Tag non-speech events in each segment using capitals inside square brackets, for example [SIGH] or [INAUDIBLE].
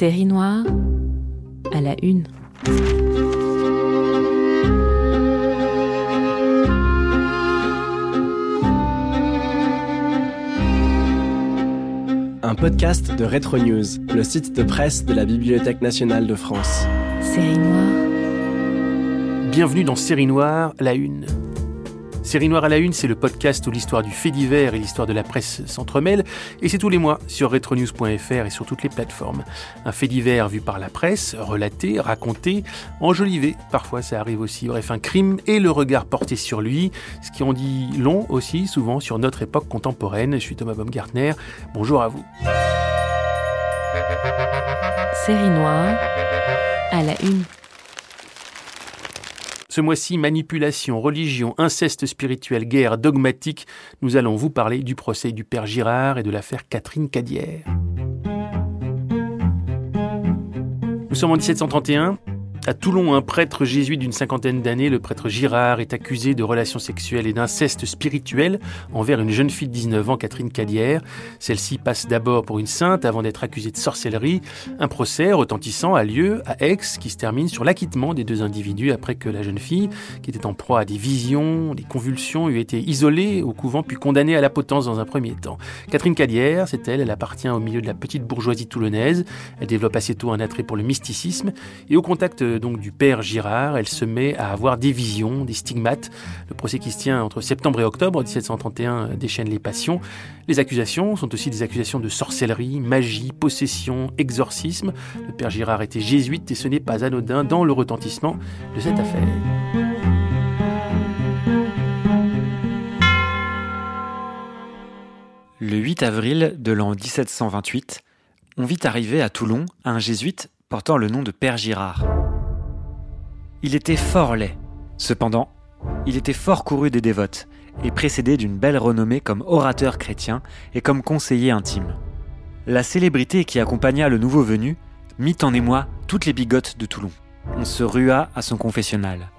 Série noire à la une. Un podcast de Retro News, le site de presse de la Bibliothèque nationale de France. Série noire. Bienvenue dans Série Noire, la Une. Série Noire à la Une, c'est le podcast où l'histoire du fait divers et l'histoire de la presse s'entremêlent, et c'est tous les mois sur retronews.fr et sur toutes les plateformes. Un fait divers vu par la presse, relaté, raconté, enjolivé, parfois ça arrive aussi, bref, un crime et le regard porté sur lui, ce qui en dit long aussi, souvent, sur notre époque contemporaine. Je suis Thomas Baumgartner, bonjour à vous. Série noire à la une. Ce mois-ci, manipulation, religion, inceste spirituel, guerre, dogmatique, nous allons vous parler du procès du père Girard et de l'affaire Catherine Cadière. Nous sommes en 1731. À Toulon, un prêtre jésuite d'une cinquantaine d'années, le prêtre Girard, est accusé de relations sexuelles et d'inceste spirituel envers une jeune fille de 19 ans, Catherine Cadière. Celle-ci passe d'abord pour une sainte avant d'être accusée de sorcellerie. Un procès retentissant a lieu à Aix qui se termine sur l'acquittement des deux individus après que la jeune fille, qui était en proie à des visions, des convulsions, eut été isolée au couvent puis condamnée à la potence dans un premier temps. Catherine Cadière, c'est elle, elle appartient au milieu de la petite bourgeoisie toulonnaise. Elle développe assez tôt un attrait pour le mysticisme et au contact donc du père Girard, elle se met à avoir des visions, des stigmates. Le procès qui se tient entre septembre et octobre 1731 déchaîne les passions. Les accusations sont aussi des accusations de sorcellerie, magie, possession, exorcisme. Le père Girard était jésuite et ce n'est pas anodin dans le retentissement de cette affaire. Le 8 avril de l'an 1728, on vit arriver à Toulon un jésuite portant le nom de Père Girard. Il était fort laid. Cependant, il était fort couru des dévotes et précédé d'une belle renommée comme orateur chrétien et comme conseiller intime. La célébrité qui accompagna le nouveau venu mit en émoi toutes les bigotes de Toulon. On se rua à son confessionnal.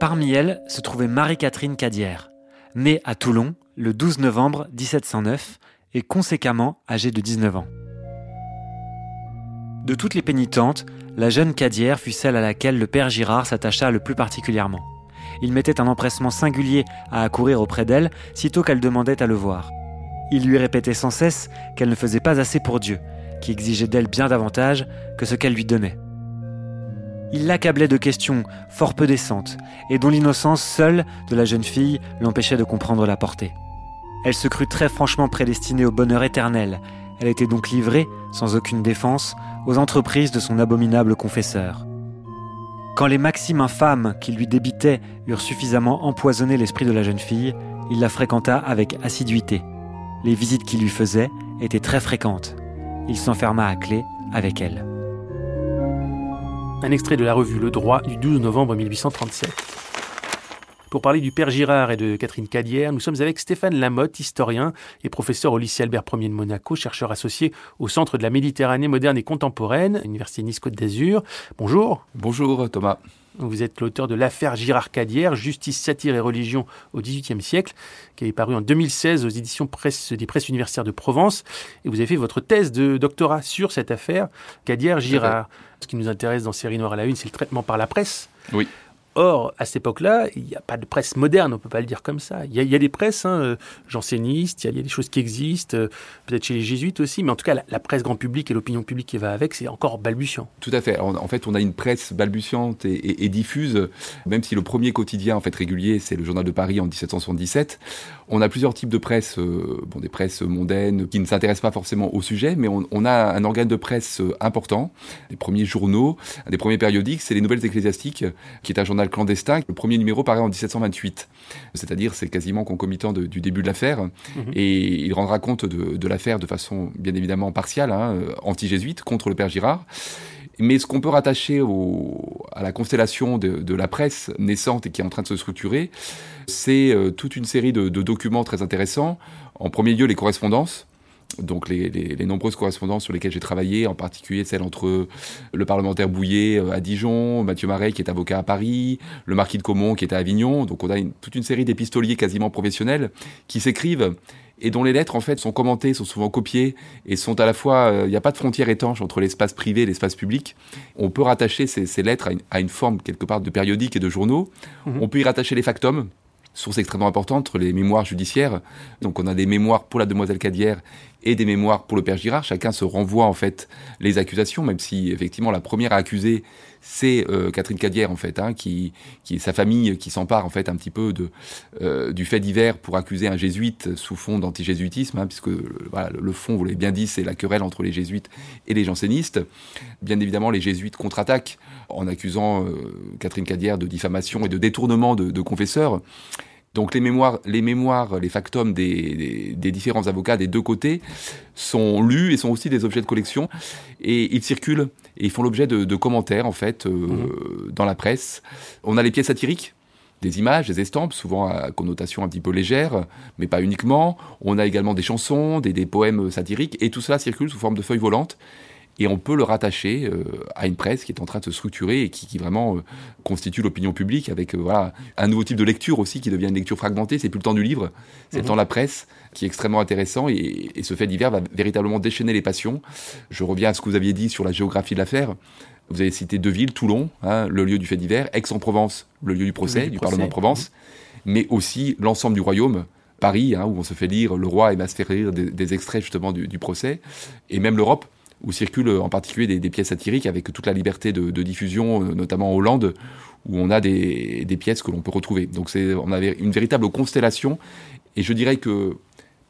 Parmi elles se trouvait Marie-Catherine Cadière, née à Toulon le 12 novembre 1709 et conséquemment âgée de 19 ans. De toutes les pénitentes, la jeune Cadière fut celle à laquelle le père Girard s'attacha le plus particulièrement. Il mettait un empressement singulier à accourir auprès d'elle sitôt qu'elle demandait à le voir. Il lui répétait sans cesse qu'elle ne faisait pas assez pour Dieu, qui exigeait d'elle bien davantage que ce qu'elle lui donnait. Il l'accablait de questions fort peu décentes, et dont l'innocence seule de la jeune fille l'empêchait de comprendre la portée. Elle se crut très franchement prédestinée au bonheur éternel, elle était donc livrée, sans aucune défense, aux entreprises de son abominable confesseur. Quand les maximes infâmes qui lui débitaient eurent suffisamment empoisonné l'esprit de la jeune fille, il la fréquenta avec assiduité. Les visites qu'il lui faisait étaient très fréquentes. Il s'enferma à clé avec elle. Un extrait de la revue Le Droit du 12 novembre 1837. Pour parler du père Girard et de Catherine Cadière, nous sommes avec Stéphane Lamotte, historien et professeur au lycée Albert Ier de Monaco, chercheur associé au Centre de la Méditerranée moderne et contemporaine, Université Nice-Côte d'Azur. Bonjour. Bonjour Thomas. Vous êtes l'auteur de l'affaire Girard Cadière, Justice, satire et religion au XVIIIe siècle, qui est paru en 2016 aux éditions presse, des presses universitaires de Provence. Et vous avez fait votre thèse de doctorat sur cette affaire Cadière-Girard. Ce qui nous intéresse dans Série Noire à la Une, c'est le traitement par la presse. Oui Or, à cette époque-là, il n'y a pas de presse moderne, on ne peut pas le dire comme ça. Il y a, des presses hein, euh, jansénistes, il y, a des choses qui existent, euh, peut-être chez les jésuites aussi, mais en tout cas, la, presse grand public et l'opinion publique qui va avec, c'est encore balbutiant. Tout à fait. En, fait, on a une presse balbutiante et, diffuse, même si le premier quotidien en fait régulier, c'est le Journal de Paris en 1777. On a plusieurs types de presse, euh, bon, des presses mondaines qui ne s'intéressent pas forcément au sujet, mais on, on, a un organe de presse important. Les premiers journaux, des premiers périodiques, c'est les Nouvelles Ecclésiastiques, qui est un journal clandestin. Le premier numéro paraît en 1728, c'est-à-dire c'est quasiment concomitant du début de l'affaire, mhm. et il rendra compte de, l'affaire de façon bien évidemment partiale, hein, anti-jésuite, contre le père Girard. Mais ce qu'on peut rattacher à la constellation de, la presse naissante et qui est en train de se structurer, c'est euh, toute une série de, documents très intéressants. En premier lieu, les correspondances donc les, nombreuses correspondances sur lesquelles j'ai travaillé, en particulier celle entre le parlementaire Bouillet euh, à Dijon, Mathieu Marais qui est avocat à Paris, le marquis de Caumont qui est à Avignon. Donc on a toute une série d'épistoliers quasiment professionnels qui s'écrivent et dont les lettres en fait sont commentées, sont souvent copiées et sont à la fois, euh, il n'y a pas de frontière étanche entre l'espace privé et l'espace public. On peut rattacher ces, lettres à une, forme quelque part de périodique et de journaux. Mhm. On peut y rattacher les factums, source extrêmement importante, les mémoires judiciaires. Donc on a des mémoires pour la demoiselle Cadière et des mémoires pour le père Girard. Chacun se renvoie en fait les accusations, même si effectivement la première à accuser c'est euh, Catherine Cadière en fait, hein, qui, qui est sa famille qui s'empare en fait un petit peu de euh, du fait divers pour accuser un jésuite sous fond d'antijésuitisme, hein, puisque voilà, le fond, vous l'avez bien dit, c'est la querelle entre les jésuites et les jansénistes. Bien évidemment, les jésuites contre-attaquent en accusant euh, Catherine Cadière de diffamation et de détournement de, de confesseurs. Donc les mémoires, les mémoires, les factums des, différents avocats des deux côtés sont lus et sont aussi des objets de collection et ils circulent et ils font l'objet de, commentaires en fait euh, mhm. dans la presse. On a les pièces satiriques des images, des estampes, souvent à connotation un petit peu légère, mais pas uniquement. On a également des chansons, des, des poèmes satiriques, et tout cela circule sous forme de feuilles volantes et on peut le rattacher euh, à une presse qui est en train de se structurer et qui, vraiment euh, constitue l'opinion publique avec euh, voilà un nouveau type de lecture aussi qui devient une lecture fragmentée. C'est plus le temps du livre, c'est le mhm. temps de la presse qui est extrêmement intéressant et, ce fait divers va véritablement déchaîner les passions. Je reviens à ce que vous aviez dit sur la géographie de l'affaire. Vous avez cité deux villes, Toulon, hein, le lieu du fait divers, Aix-en-Provence, le lieu du procès, du Parlement de Provence, mais aussi l'ensemble du royaume, Paris, hein, où on se fait lire le roi et m'a fait rire des, extraits justement du, du procès, et même l'Europe, où circulent en particulier des, pièces satiriques avec toute la liberté de, diffusion, euh, notamment en Hollande, où on a des, pièces que l'on peut retrouver. Donc on avait une véritable constellation, et je dirais que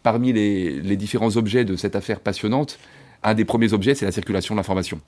parmi les différents objets de cette affaire passionnante, un des premiers objets, c'est la circulation de l'information.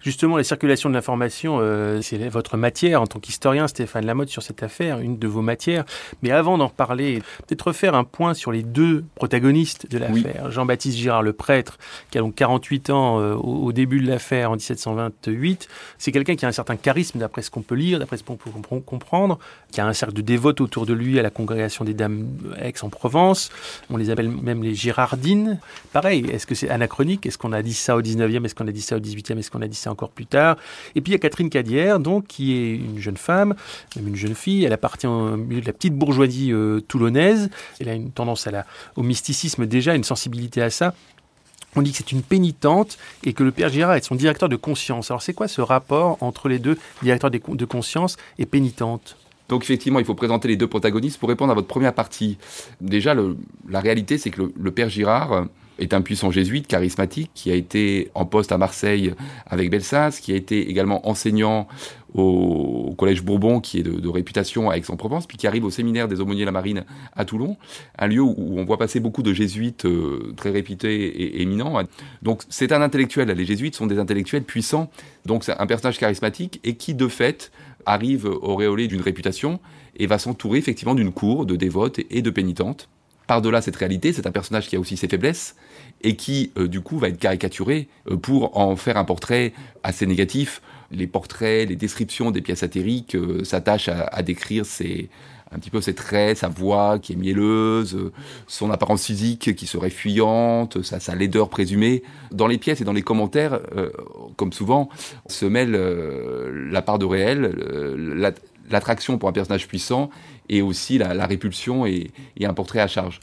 Justement, la circulation de l'information, euh, c'est votre matière en tant qu'historien, Stéphane Lamotte, sur cette affaire, une de vos matières. Mais avant d'en parler, peut-être refaire un point sur les deux protagonistes de l'affaire. Jean-Baptiste Girard, le prêtre, qui a donc 48 ans euh, au, début de l'affaire en 1728. C'est quelqu'un qui a un certain charisme, d'après ce qu'on peut lire, d'après ce qu'on peut comprendre, qui a un cercle de dévotes autour de lui à la congrégation des Dames Aix-en-Provence. On les appelle même les Girardines. Pareil, est-ce que c'est anachronique? Est-ce qu'on on a dit ça au 19e, est-ce qu'on a dit ça au 18e, est-ce qu'on ça encore plus tard Et puis il y a Catherine Cadière, donc, qui est une jeune femme, même une jeune fille, elle appartient au milieu de la petite bourgeoisie euh, toulonnaise, elle a une tendance au mysticisme déjà, une sensibilité à ça. On dit que c'est une pénitente et que le père Girard est son directeur de conscience. Alors c'est quoi ce rapport entre les deux, directeur de conscience et pénitente? Donc effectivement, il faut présenter les deux protagonistes. Pour répondre à votre première partie, déjà, la réalité, c'est que le, père Girard est un puissant jésuite charismatique qui a été en poste à Marseille avec Belsace, qui a été également enseignant au, Collège Bourbon, qui est de, réputation à Aix-en-Provence, puis qui arrive au séminaire des aumôniers de la marine à Toulon, un lieu où, on voit passer beaucoup de jésuites euh, très réputés et, éminents. Donc c'est un intellectuel, les jésuites sont des intellectuels puissants, donc c'est un personnage charismatique et qui de fait arrive auréolé d'une réputation et va s'entourer effectivement d'une cour de dévotes et de pénitentes par-delà cette réalité, c'est un personnage qui a aussi ses faiblesses et qui, euh, du coup, va être caricaturé euh, pour en faire un portrait assez négatif. Les portraits, les descriptions des pièces satiriques euh, s'attachent à, décrire un petit peu ses traits, sa voix qui est mielleuse, son apparence physique qui serait fuyante, sa, sa laideur présumée. Dans les pièces et dans les commentaires, comme souvent, se mêle la part de réel, l'attraction pour un personnage puissant et aussi la, répulsion et, un portrait à charge.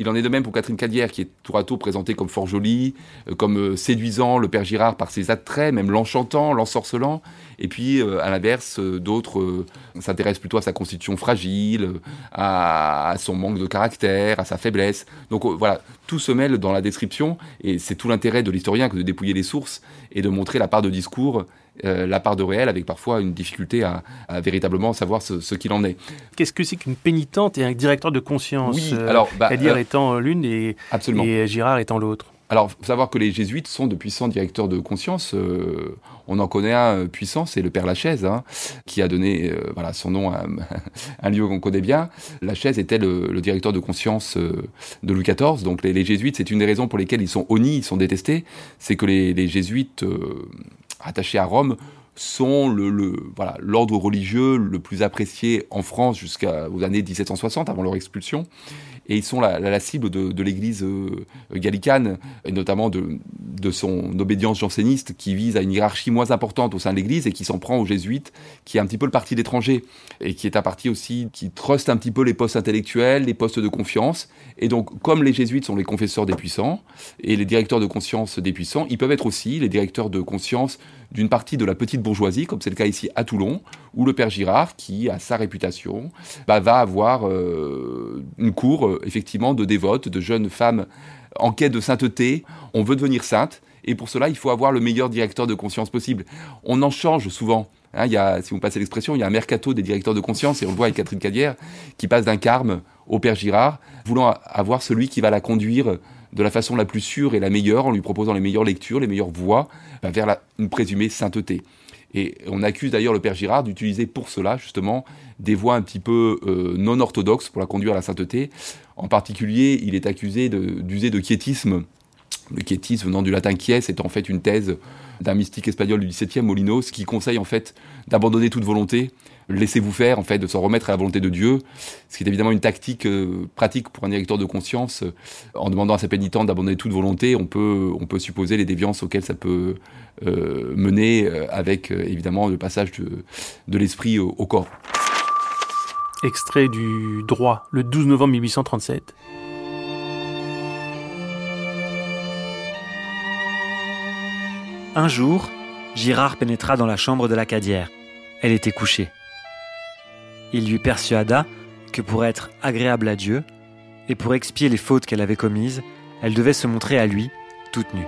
Il en est de même pour Catherine Cadière, qui est tour à tour présentée comme fort jolie, euh, comme euh, séduisant le père Girard par ses attraits, même l'enchantant, l'ensorcelant. Et puis, euh, à l'inverse, d'autres s'intéressent plutôt à sa constitution fragile, à, son manque de caractère, à sa faiblesse. Donc voilà, tout se mêle dans la description, et c'est tout l'intérêt de l'historien que de dépouiller les sources et de montrer la part de discours la part de réel avec parfois une difficulté à, véritablement savoir ce, qu'il en est. Qu'est-ce que c'est qu'une pénitente et un directeur de conscience Oui, alors, bah, étant l'une et, et Girard étant l'autre? Alors, faut savoir que les jésuites sont de puissants directeurs de conscience. Euh, on en connaît un euh, puissant, c'est le père Lachaise, hein, qui a donné euh, voilà, son nom à un [LAUGHS] lieu qu'on connaît bien. Lachaise était le, directeur de conscience de Louis XIV. Donc, les, jésuites, c'est une des raisons pour lesquelles ils sont honnis, ils sont détestés. C'est que les, les jésuites attachés à Rome sont l'ordre religieux le plus apprécié en France jusqu'aux années 1760 avant leur expulsion et ils sont la, cible de, l'Église euh, gallicane et notamment de, son obédience janséniste qui vise à une hiérarchie moins importante au sein de l'Église et qui s'en prend aux jésuites qui est un petit peu le parti d'étranger et qui est un parti aussi qui truste un petit peu les postes intellectuels les postes de confiance. Et donc comme les jésuites sont les confesseurs des puissants et les directeurs de conscience des puissants ils peuvent être aussi les directeurs de conscience d'une partie de la petite bourgeoisie, comme c'est le cas ici à Toulon, où le père Girard, qui a sa réputation, bah, va avoir euh, une cour euh, effectivement de dévotes, de jeunes femmes en quête de sainteté. On veut devenir sainte, et pour cela, il faut avoir le meilleur directeur de conscience possible. On en change souvent. Hein, il y a, si vous passez l'expression, il y a un mercato des directeurs de conscience, et on le voit avec Catherine Cadière, qui passe d'un carme au père Girard, voulant avoir celui qui va la conduire de la façon la plus sûre et la meilleure, en lui proposant les meilleures lectures, les meilleures voies, bah, vers la, une présumée sainteté. Et on accuse d'ailleurs le père Girard d'utiliser pour cela, justement, des voies un petit peu euh, non orthodoxes pour la conduire à la sainteté. En particulier, il est accusé d'user de, quiétisme. Le quiétisme venant du latin quies est en fait une thèse d'un mystique espagnol du XVIIe, Molinos, qui conseille en fait d'abandonner toute volonté laissez-vous faire, en fait, de s'en remettre à la volonté de Dieu, ce qui est évidemment une tactique euh, pratique pour un directeur de conscience. Euh, en demandant à sa pénitente d'abandonner toute volonté, on peut, on peut supposer les déviances auxquelles ça peut euh, mener, avec évidemment le passage de, de l'esprit au, au corps. Extrait du droit, le 12 novembre 1837. Un jour, Girard pénétra dans la chambre de la cadière. Elle était couchée il lui persuada que pour être agréable à Dieu, et pour expier les fautes qu'elle avait commises, elle devait se montrer à lui toute nue.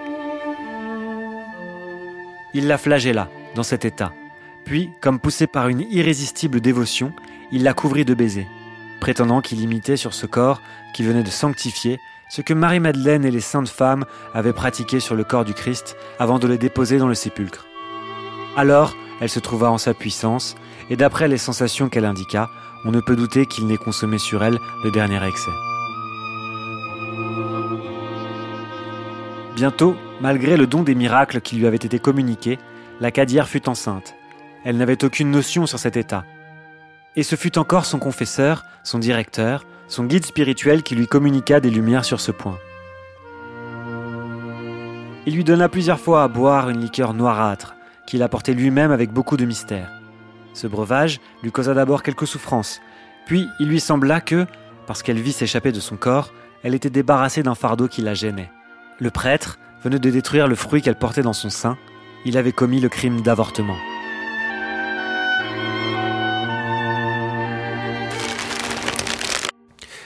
Il la flagella dans cet état, puis, comme poussé par une irrésistible dévotion, il la couvrit de baisers, prétendant qu'il imitait sur ce corps qui venait de sanctifier ce que Marie-Madeleine et les saintes femmes avaient pratiqué sur le corps du Christ avant de le déposer dans le sépulcre. Alors, elle se trouva en sa puissance, et d'après les sensations qu'elle indiqua, on ne peut douter qu'il n'ait consommé sur elle le dernier excès. Bientôt, malgré le don des miracles qui lui avaient été communiqués, la Cadière fut enceinte. Elle n'avait aucune notion sur cet état. Et ce fut encore son confesseur, son directeur, son guide spirituel qui lui communiqua des lumières sur ce point. Il lui donna plusieurs fois à boire une liqueur noirâtre, qu'il apportait lui-même avec beaucoup de mystère. Ce breuvage lui causa d'abord quelques souffrances, puis il lui sembla que, parce qu'elle vit s'échapper de son corps, elle était débarrassée d'un fardeau qui la gênait. Le prêtre venait de détruire le fruit qu'elle portait dans son sein, il avait commis le crime d'avortement.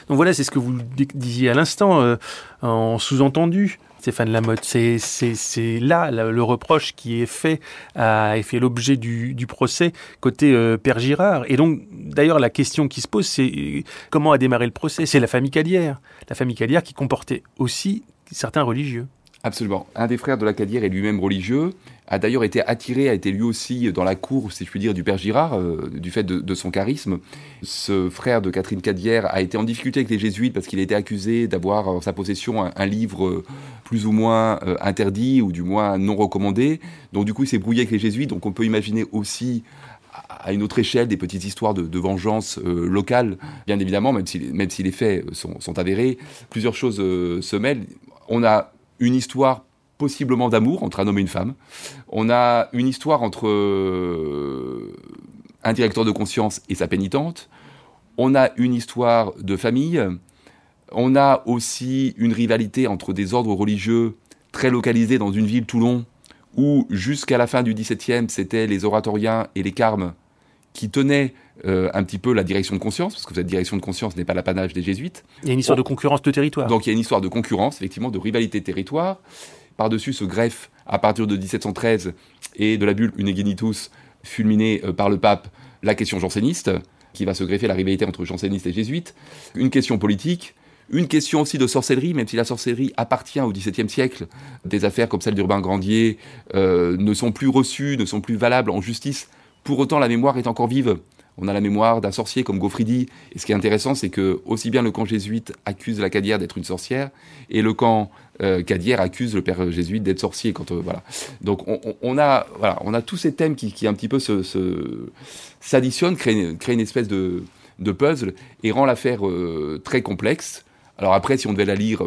Donc voilà, c'est ce que vous disiez à l'instant, euh, en sous-entendu. Stéphane Lamotte. C'est, là le reproche qui est fait, a fait l'objet du, procès côté euh, Père Girard. Et donc, d'ailleurs, la question qui se pose, c'est comment a démarré le procès? C'est la famille Cadière. La famille Cadière qui comportait aussi certains religieux. Absolument. Un des frères de la Cadière est lui-même religieux, a d'ailleurs été attiré, a été lui aussi dans la cour, si je puis dire, du père Girard, euh, du fait de, son charisme. Ce frère de Catherine Cadière a été en difficulté avec les jésuites parce qu'il a été accusé d'avoir en sa possession un, livre euh, plus ou moins euh, interdit ou du moins non recommandé. Donc du coup, il s'est brouillé avec les jésuites. Donc on peut imaginer aussi à une autre échelle des petites histoires de, vengeance locale, bien évidemment, même si, même si les faits sont, sont avérés. Plusieurs choses se mêlent. On a une histoire possiblement d'amour entre un homme et une femme. On a une histoire entre euh, un directeur de conscience et sa pénitente. On a une histoire de famille. On a aussi une rivalité entre des ordres religieux très localisés dans une ville, Toulon, où jusqu'à la fin du XVIIe, c'était les oratoriens et les carmes qui tenaient euh, un petit peu la direction de conscience, parce que cette direction de conscience n'est pas l'apanage des jésuites. Il y a une histoire de concurrence de territoire. Donc il y a une histoire de concurrence, effectivement, de rivalité de territoire. Par-dessus se greffe, à partir de 1713 et de la bulle Unigenitus, fulminée euh, par le pape, la question janséniste, qui va se greffer la rivalité entre jansénistes et jésuites. Une question politique, une question aussi de sorcellerie, même si la sorcellerie appartient au XVIIe siècle, des affaires comme celle d'Urbain Grandier euh, ne sont plus reçues, ne sont plus valables en justice. Pour autant, la mémoire est encore vive. On a la mémoire d'un sorcier comme Gaufridi. Et ce qui est intéressant, c'est que aussi bien le camp jésuite accuse la Cadière d'être une sorcière, et le camp euh, Cadière accuse le père jésuite d'être sorcier. Euh, voilà. Donc on, a voilà, on a tous ces thèmes qui, un petit peu s'additionnent, créent, une espèce de, puzzle et rend l'affaire euh, très complexe. Alors après, si on devait la lire,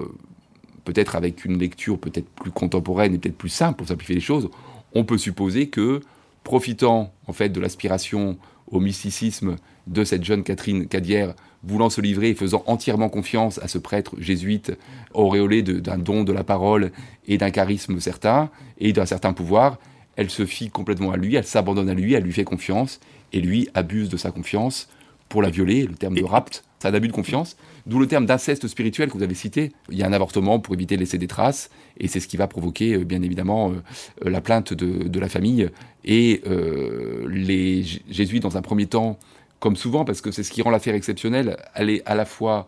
peut-être avec une lecture peut-être plus contemporaine et peut-être plus simple pour simplifier les choses, on peut supposer que profitant en fait de l'aspiration au mysticisme de cette jeune Catherine Cadière, voulant se livrer et faisant entièrement confiance à ce prêtre jésuite auréolé d'un don de la parole et d'un charisme certain et d'un certain pouvoir, elle se fie complètement à lui, elle s'abandonne à lui, elle lui fait confiance, et lui abuse de sa confiance pour la violer, le terme de rapt, c'est un abus de confiance, d'où le terme d'inceste spirituel que vous avez cité. Il y a un avortement pour éviter de laisser des traces, et c'est ce qui va provoquer, euh, bien évidemment, euh, la plainte de, la famille. Et euh, les jésuites, dans un premier temps, comme souvent, parce que c'est ce qui rend l'affaire exceptionnelle, elle est à la fois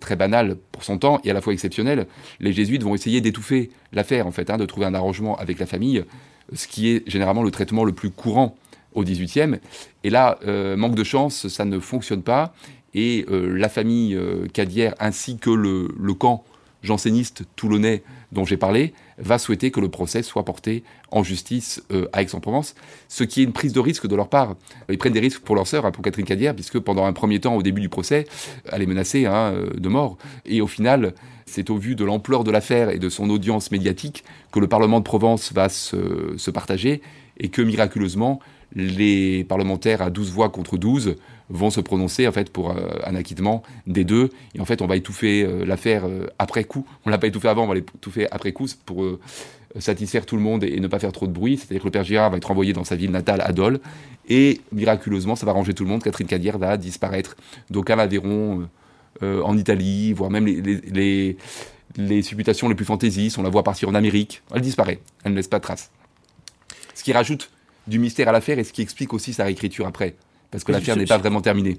très banale pour son temps et à la fois exceptionnelle. Les jésuites vont essayer d'étouffer l'affaire, en fait, hein, de trouver un arrangement avec la famille, ce qui est généralement le traitement le plus courant au 18e. Et là, euh, manque de chance, ça ne fonctionne pas. Et euh, la famille euh, Cadière ainsi que le, camp janséniste toulonnais dont j'ai parlé va souhaiter que le procès soit porté en justice à Aix-en-Provence, ce qui est une prise de risque de leur part. Ils prennent des risques pour leur sœur, hein, pour Catherine Cadière, puisque pendant un premier temps, au début du procès, elle est menacée hein, de mort. Et au final, c'est au vu de l'ampleur de l'affaire et de son audience médiatique que le Parlement de Provence va se, se partager et que miraculeusement, les parlementaires à 12 voix contre 12 vont se prononcer en fait pour euh, un acquittement des deux. Et en fait, on va étouffer euh, l'affaire euh, après coup. On l'a pas étouffé avant, on va l'étouffer après coup pour satisfaire tout le monde et, ne pas faire trop de bruit. C'est-à-dire que le père Girard va être envoyé dans sa ville natale à Dole. Et miraculeusement, ça va ranger tout le monde. Catherine Cadière va disparaître. D'aucuns la verront en Italie, voire même les, les, supputations les plus fantaisistes. On la voit partir en Amérique. Elle disparaît. Elle ne laisse pas de trace. Ce qui rajoute du mystère à l'affaire et ce qui explique aussi sa réécriture après. Parce que l'affaire n'est pas vraiment terminée.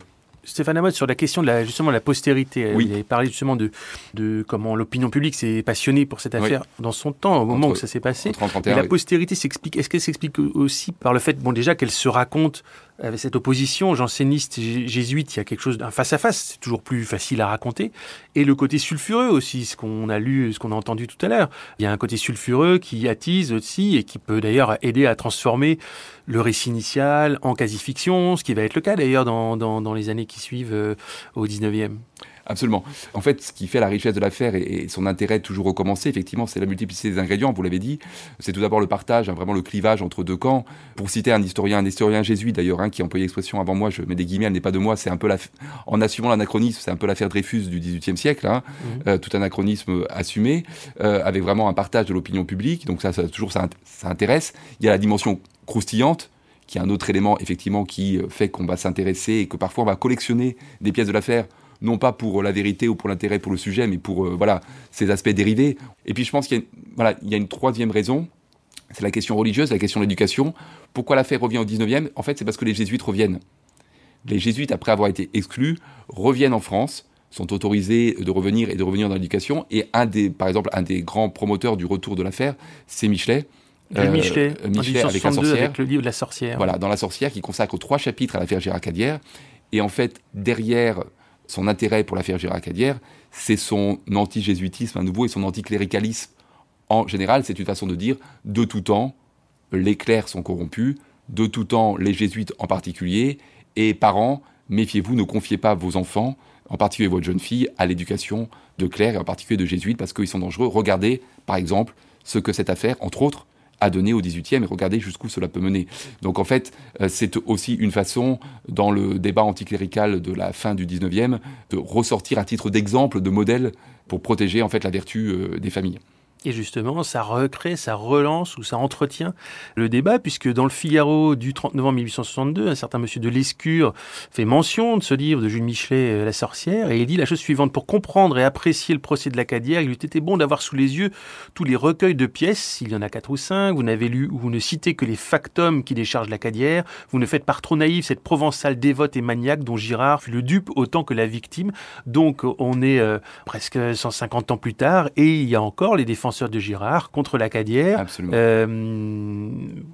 Stéphane Amott, sur la question de la, justement la postérité, oui. il avait parlé justement de, de comment l'opinion publique s'est passionnée pour cette affaire dans son temps, au moment où ça s'est passé. La postérité s'explique, est-ce qu'elle s'explique aussi par le fait, bon déjà qu'elle se raconte avec cette opposition janséniste jésuite, il y a quelque chose d'un face à face, c'est toujours plus facile à raconter, et le côté sulfureux aussi, ce qu'on a lu, ce qu'on a entendu tout à l'heure. Il y a un côté sulfureux qui attise aussi et qui peut d'ailleurs aider à transformer le récit initial en quasi-fiction, ce qui va être le cas d'ailleurs dans, dans, les années qui suivent euh, au 19e. Absolument. En fait, ce qui fait la richesse de l'affaire et, son intérêt toujours recommencer, effectivement, c'est la multiplicité des ingrédients, vous l'avez dit. C'est tout d'abord le partage, hein, vraiment le clivage entre deux camps. Pour citer un historien, un historien jésuite d'ailleurs, hein, qui a employé l'expression avant moi, je mets des guillemets, elle n'est pas de moi, c'est un peu la, en assumant l'anachronisme, c'est un peu l'affaire Dreyfus du XVIIIe siècle, hein, mmh. euh, tout anachronisme assumé, euh, avec vraiment un partage de l'opinion publique. Donc ça, ça toujours, ça, ça intéresse. Il y a la dimension croustillante, qui est un autre élément effectivement qui euh, fait qu'on va s'intéresser et que parfois on va collectionner des pièces de l'affaire non pas pour la vérité ou pour l'intérêt pour le sujet, mais pour euh, voilà ces aspects dérivés. Et puis je pense qu'il y a une, voilà il y a une troisième raison, c'est la question religieuse, la question de l'éducation. Pourquoi l'affaire revient au 19e En fait, c'est parce que les jésuites reviennent. Les jésuites, après avoir été exclus, reviennent en France, sont autorisés de revenir et de revenir dans l'éducation. Et un des, par exemple, un des grands promoteurs du retour de l'affaire, c'est Michelet. Euh, Michelet, Michelet avec la sorcière. Avec le livre de la sorcière. Voilà, dans la sorcière, qui consacre trois chapitres à l'affaire Gérard Cadière. Et en fait, derrière son intérêt pour l'affaire Gérard Cadière, c'est son anti-jésuitisme à nouveau et son anticléricalisme en général. C'est une façon de dire de tout temps, les clercs sont corrompus, de tout temps, les jésuites en particulier, et parents, méfiez-vous, ne confiez pas vos enfants, en particulier votre jeune fille, à l'éducation de clercs et en particulier de jésuites parce qu'ils sont dangereux. Regardez, par exemple, ce que cette affaire, entre autres, à donner au 18e et regardez jusqu'où cela peut mener. Donc en fait, euh, c'est aussi une façon, dans le débat anticlérical de la fin du 19e, de ressortir à titre d'exemple, de modèle pour protéger en fait la vertu euh, des familles. Et justement, ça recrée, ça relance ou ça entretient le débat, puisque dans le Figaro du 30 novembre 1862, un certain monsieur de Lescure fait mention de ce livre de Jules Michelet, euh, La sorcière, et il dit la chose suivante. Pour comprendre et apprécier le procès de l'Acadière, il eût été bon d'avoir sous les yeux tous les recueils de pièces, il y en a quatre ou cinq, vous n'avez lu ou vous ne citez que les factums qui déchargent l'Acadière, vous ne faites pas trop naïf cette provençale dévote et maniaque dont Girard fut le dupe autant que la victime. Donc on est euh, presque 150 ans plus tard, et il y a encore les de Girard contre la Cadière. Euh,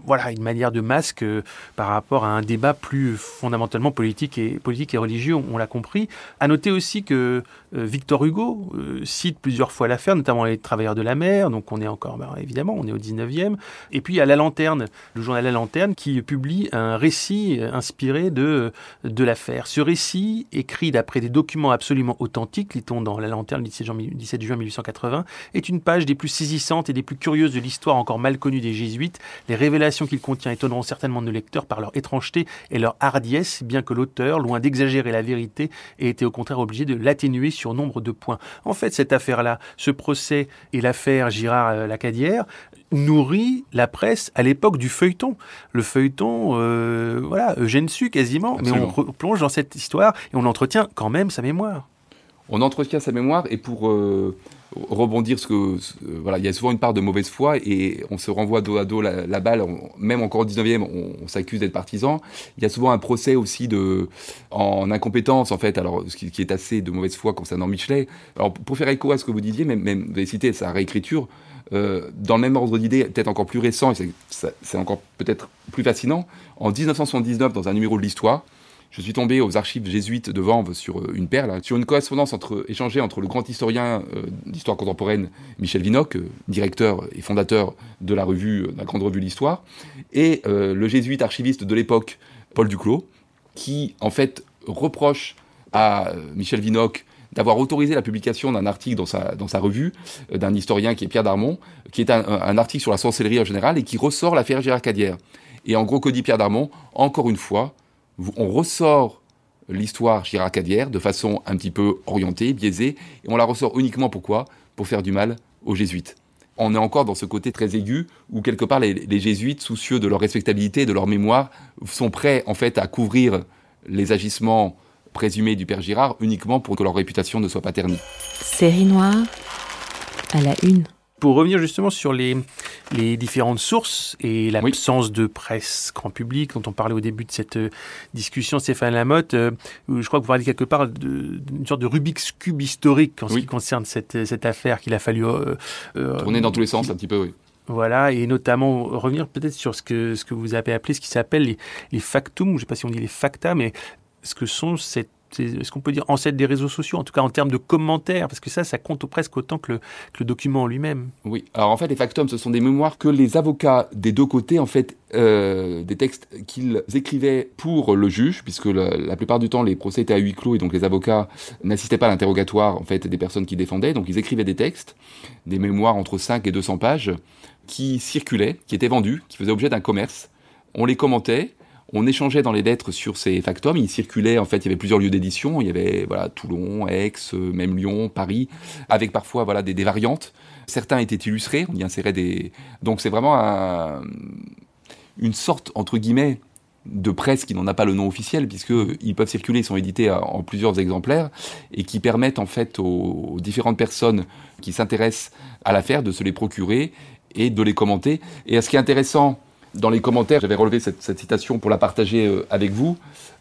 voilà, une manière de masque euh, par rapport à un débat plus fondamentalement politique et, politique et religieux, on, l'a compris. À noter aussi que euh, Victor Hugo cite plusieurs fois l'affaire, notamment les travailleurs de la mer, donc on est encore, ben, évidemment, on est au 19e. Et puis a La Lanterne, le journal La Lanterne, qui publie un récit inspiré de, de l'affaire. Ce récit, écrit d'après des documents absolument authentiques, lit-on dans La Lanterne, 17 juin, 17 juin 1880, est une page des plus saisissantes et des plus curieuses de l'histoire encore mal connue des jésuites. Les révélations qu'il contient étonneront certainement nos lecteurs par leur étrangeté et leur hardiesse, bien que l'auteur, loin d'exagérer la vérité, ait été au contraire obligé de l'atténuer sur nombre de points. En fait, cette affaire-là, ce procès et l'affaire Girard-Lacadière, nourrit la presse à l'époque du feuilleton. Le feuilleton, euh, voilà, Eugène Su quasiment, mais on plonge dans cette histoire et on entretient quand même sa mémoire. On entretient sa mémoire et pour euh, rebondir ce que voilà, il y a souvent une part de mauvaise foi et on se renvoie dos à dos la, balle. même encore au 19e, on, s'accuse d'être partisan. Il y a souvent un procès aussi de en incompétence en fait. Alors ce qui, est assez de mauvaise foi concernant Michelet. Alors pour faire écho à ce que vous disiez, même, même vous avez cité sa réécriture. Euh, dans le même ordre d'idée, peut-être encore plus récent, et c'est encore peut-être plus fascinant, en 1979, dans un numéro de l'Histoire, je suis tombé aux archives jésuites de Vanves sur euh, une perle, hein, sur une correspondance entre, échangée entre le grand historien euh, d'histoire contemporaine Michel Vinocq, euh, directeur et fondateur de la revue, la grande revue L'Histoire, et le jésuite archiviste de l'époque, Paul Duclos, qui en fait reproche à Michel Vinocq d'avoir autorisé la publication d'un article dans sa, revue d'un historien qui est Pierre Darmon, qui est un, article sur la sorcellerie en général et qui ressort l'affaire Gérard Cadière. Et en gros, que Pierre Darmon? Encore une fois, on ressort l'histoire giracadière de façon un petit peu orientée, biaisée, et on la ressort uniquement pourquoi? Pour faire du mal aux jésuites. On est encore dans ce côté très aigu où quelque part les, les jésuites, soucieux de leur respectabilité, de leur mémoire, sont prêts en fait à couvrir les agissements présumés du père Girard uniquement pour que leur réputation ne soit pas ternie. Série noire à la une pour revenir justement sur les, les différentes sources et l'absence de presse grand public dont on parlait au début de cette euh, discussion, Stéphane Lamotte, euh, je crois que vous parlez quelque part d'une sorte de Rubik's Cube historique en ce qui concerne cette, cette affaire qu'il a fallu... Euh, Tourner dans tous les sens un petit peu, oui. Voilà, et notamment revenir peut-être sur ce que, ce que vous avez appelé, ce qui s'appelle les, les factums, je ne sais pas si on dit les facta, mais ce que sont cette est-ce qu'on peut dire ancêtre des réseaux sociaux, en tout cas en termes de commentaires, parce que ça, ça compte presque autant que le, document en lui-même. Oui, alors en fait, les factums, ce sont des mémoires que les avocats des deux côtés, en fait, euh, des textes qu'ils écrivaient pour le juge, puisque la, plupart du temps, les procès étaient à huis clos et donc les avocats n'assistaient pas à l'interrogatoire, en fait, des personnes qui défendaient, donc ils écrivaient des textes, des mémoires entre 5 et 200 pages, qui circulaient, qui étaient vendus, qui faisaient objet d'un commerce. On les commentait, on échangeait dans les lettres sur ces factums. Ils circulaient, en fait, il y avait plusieurs lieux d'édition. Il y avait voilà, Toulon, Aix, euh, même Lyon, Paris, avec parfois voilà, des, variantes. Certains étaient illustrés, on y insérait des. Donc c'est vraiment une sorte, entre guillemets, de presse qui n'en a pas le nom officiel, puisqu'ils peuvent circuler, ils sont édités en plusieurs exemplaires, et qui permettent en fait aux différentes personnes qui s'intéressent à l'affaire de se les procurer et de les commenter. Et ce qui est intéressant, dans les commentaires, j'avais relevé cette, citation pour la partager euh, avec vous.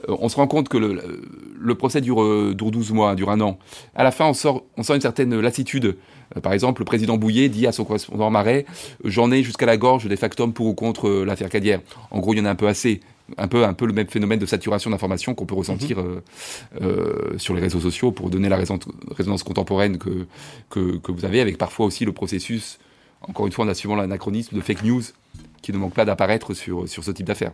Euh, on se rend compte que le, procès dure, euh, dure, 12 mois, dure un an. À la fin, on, sort, on une certaine lassitude. par exemple, le président Bouillet dit à son correspondant Marais J'en ai jusqu'à la gorge des factums pour ou contre l'affaire Cadière. En gros, il y en a un peu assez. Un peu, un peu le même phénomène de saturation d'informations qu'on peut ressentir mhm. sur les réseaux sociaux pour donner la résonance contemporaine que, que, que vous avez, avec parfois aussi le processus, encore une fois, en assumant l'anachronisme de fake news qui ne manque pas d'apparaître sur, sur ce type d'affaires.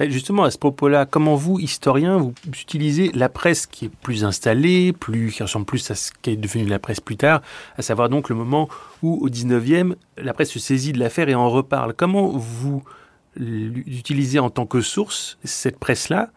Justement, à ce propos-là, comment vous, historien, vous utilisez la presse qui est plus installée, plus, qui ressemble plus à ce qui est devenu la presse plus tard, à savoir donc le moment où, au 19e, la presse se saisit de l'affaire et en reparle. Comment vous l'utilisez en tant que source, cette presse-là,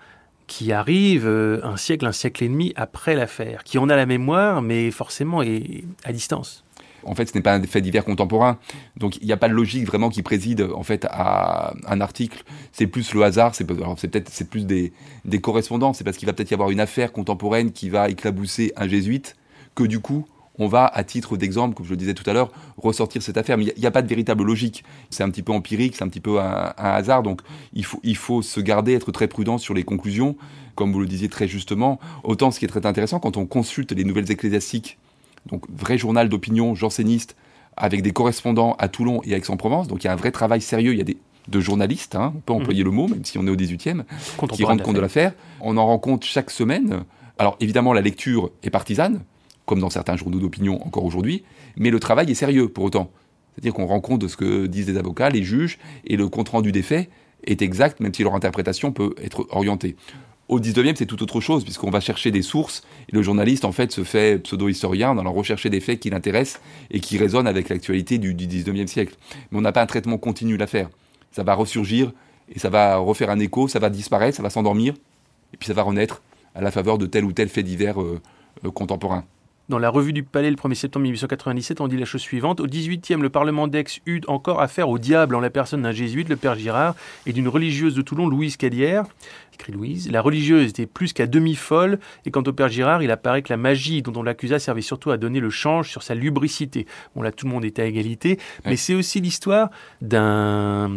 qui arrive euh, un siècle, un siècle et demi après l'affaire, qui en a la mémoire, mais forcément est à distance? En fait, ce n'est pas un fait divers contemporain. Donc, il n'y a pas de logique vraiment qui préside en fait à un article. C'est plus le hasard. C'est peut-être plus des, des correspondances. C'est parce qu'il va peut-être y avoir une affaire contemporaine qui va éclabousser un jésuite que du coup, on va, à titre d'exemple, comme je le disais tout à l'heure, ressortir cette affaire. Mais il n'y a, pas de véritable logique. C'est un petit peu empirique, c'est un petit peu un, un, hasard. Donc, il faut, il faut se garder, être très prudent sur les conclusions. Comme vous le disiez très justement, autant ce qui est très intéressant quand on consulte les nouvelles ecclésiastiques donc vrai journal d'opinion janséniste avec des correspondants à Toulon et à Aix-en-Provence. Donc il y a un vrai travail sérieux, il y a des de journalistes, hein, on peut employer mhm. le mot, même si on est au 18e, qui rendent compte de l'affaire. On en rencontre chaque semaine. Alors évidemment, la lecture est partisane, comme dans certains journaux d'opinion encore aujourd'hui, mais le travail est sérieux pour autant. C'est-à-dire qu'on rend compte de ce que disent les avocats, les juges, et le compte-rendu des faits est exact, même si leur interprétation peut être orientée. Au 19e, c'est tout autre chose, puisqu'on va chercher des sources, et le journaliste, en fait, se fait pseudo-historien en allant rechercher des faits qui l'intéressent et qui résonnent avec l'actualité du, du 19e siècle. Mais on n'a pas un traitement continu de l'affaire. Ça va ressurgir, et ça va refaire un écho, ça va disparaître, ça va s'endormir, et puis ça va renaître à la faveur de tel ou tel fait divers euh, euh, contemporain. Dans la revue du Palais le 1er septembre 1897, on dit la chose suivante. Au 18e, le Parlement d'Aix eut encore affaire au diable en la personne d'un jésuite, le père Girard, et d'une religieuse de Toulon, Louise Cadière écrit Louise. La religieuse était plus qu'à demi folle, et quant au père Girard, il apparaît que la magie dont on l'accusa servait surtout à donner le change sur sa lubricité. Bon, là, tout le monde était à égalité, mais c'est aussi l'histoire d'un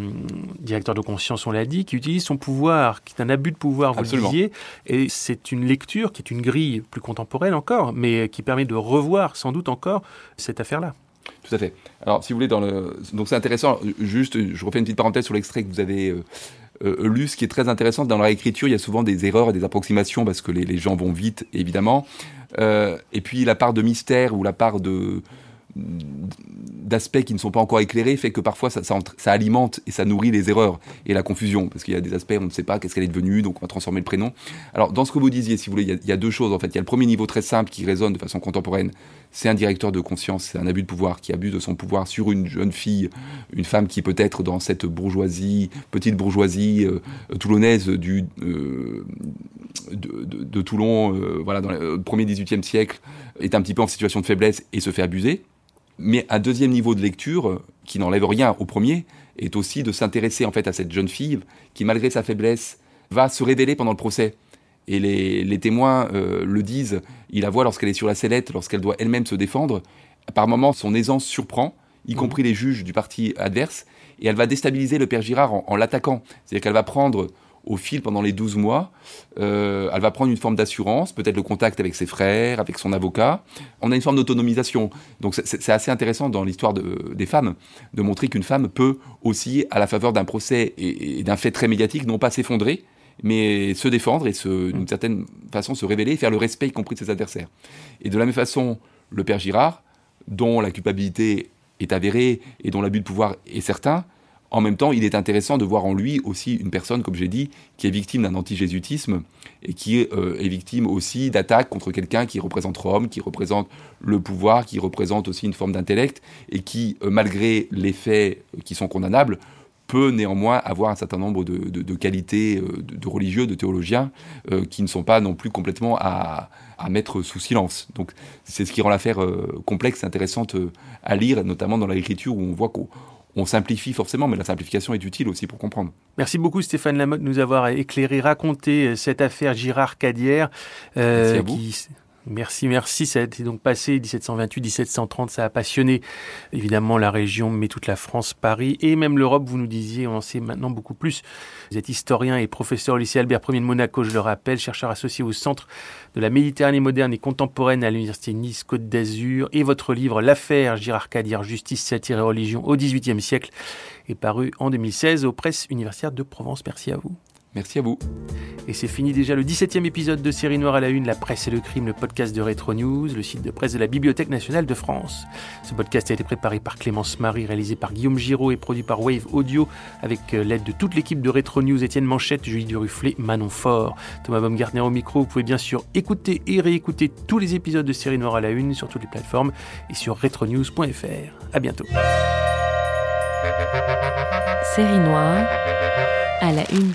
directeur de conscience, on l'a dit, qui utilise son pouvoir, qui est un abus de pouvoir, vous le disiez, et c'est une lecture qui est une grille plus contemporaine encore, mais qui permet de revoir sans doute encore cette affaire-là. Tout à fait. Alors, si vous voulez, dans le... donc c'est intéressant. Juste, je refais une petite parenthèse sur l'extrait que vous avez euh, euh, lu. Ce qui est très intéressant dans leur écriture, il y a souvent des erreurs et des approximations parce que les, les gens vont vite, évidemment. Euh, et puis la part de mystère ou la part de d'aspects qui ne sont pas encore éclairés fait que parfois ça, alimente et ça nourrit les erreurs et la confusion. Parce qu'il y a des aspects on ne sait pas qu'est-ce qu'elle est devenue donc on va transformer le prénom. Alors dans ce que vous disiez si vous voulez il y, a, deux choses en fait. Il y a le premier niveau très simple qui résonne de façon contemporaine. C'est un directeur de conscience c'est un abus de pouvoir qui abuse de son pouvoir sur une jeune fille une femme qui peut être dans cette bourgeoisie petite bourgeoisie euh, toulonnaise du euh, de, Toulon euh, voilà dans le premier 18e siècle est un petit peu en situation de faiblesse et se fait abuser mais un deuxième niveau de lecture, qui n'enlève rien au premier, est aussi de s'intéresser en fait à cette jeune fille qui, malgré sa faiblesse, va se révéler pendant le procès. Et les, témoins euh, le disent, il la voit lorsqu'elle est sur la sellette, lorsqu'elle doit elle-même se défendre. Par moments, son aisance surprend, y mmh. compris les juges du parti adverse, et elle va déstabiliser le père Girard en, en l'attaquant. C'est-à-dire qu'elle va prendre au fil pendant les 12 mois. Euh, elle va prendre une forme d'assurance, peut-être le contact avec ses frères, avec son avocat. On a une forme d'autonomisation. Donc c'est assez intéressant dans l'histoire de, des femmes de montrer qu'une femme peut aussi, à la faveur d'un procès et, d'un fait très médiatique, non pas s'effondrer, mais se défendre et d'une certaine façon se révéler et faire le respect, y compris de ses adversaires. Et de la même façon, le père Girard, dont la culpabilité est avérée et dont l'abus de pouvoir est certain, en même temps, il est intéressant de voir en lui aussi une personne, comme j'ai dit, qui est victime d'un anti-jésuitisme et qui est, euh, victime aussi d'attaques contre quelqu'un qui représente Rome, qui représente le pouvoir, qui représente aussi une forme d'intellect et qui, euh, malgré les faits qui sont condamnables, peut néanmoins avoir un certain nombre de, qualités euh, de, religieux, de théologiens, qui ne sont pas non plus complètement à, mettre sous silence. Donc c'est ce qui rend l'affaire complexe et intéressante à lire, notamment dans l'écriture où on voit qu'on on simplifie forcément, mais la simplification est utile aussi pour comprendre. Merci beaucoup Stéphane Lamotte de nous avoir éclairé, raconté euh, cette affaire Girard Cadière. Euh, Merci à vous. Merci, merci. Ça a été donc passé 1728-1730. Ça a passionné évidemment la région, mais toute la France, Paris et même l'Europe. Vous nous disiez, on en sait maintenant beaucoup plus. Vous êtes historien et professeur au lycée Albert Ier de Monaco, je le rappelle, chercheur associé au Centre de la Méditerranée moderne et contemporaine à l'Université Nice-Côte d'Azur. Et votre livre, L'affaire Girard Kadir, Justice, satire et religion au XVIIIe siècle, est paru en 2016 aux presses universitaires de Provence. Merci à vous. Merci à vous. Et c'est fini déjà le 17e épisode de Série Noire à la Une, la presse et le crime, le podcast de Retro News, le site de presse de la Bibliothèque nationale de France. Ce podcast a été préparé par Clémence Marie, réalisé par Guillaume Giraud et produit par Wave Audio, avec euh, l'aide de toute l'équipe de Retro News, Étienne Manchette, Julie Durufflet, Manon Fort, Thomas Baumgartner au micro. Vous pouvez bien sûr écouter et réécouter tous les épisodes de Série Noire à la Une sur toutes les plateformes et sur retronews.fr. À bientôt. Série Noire à la Une.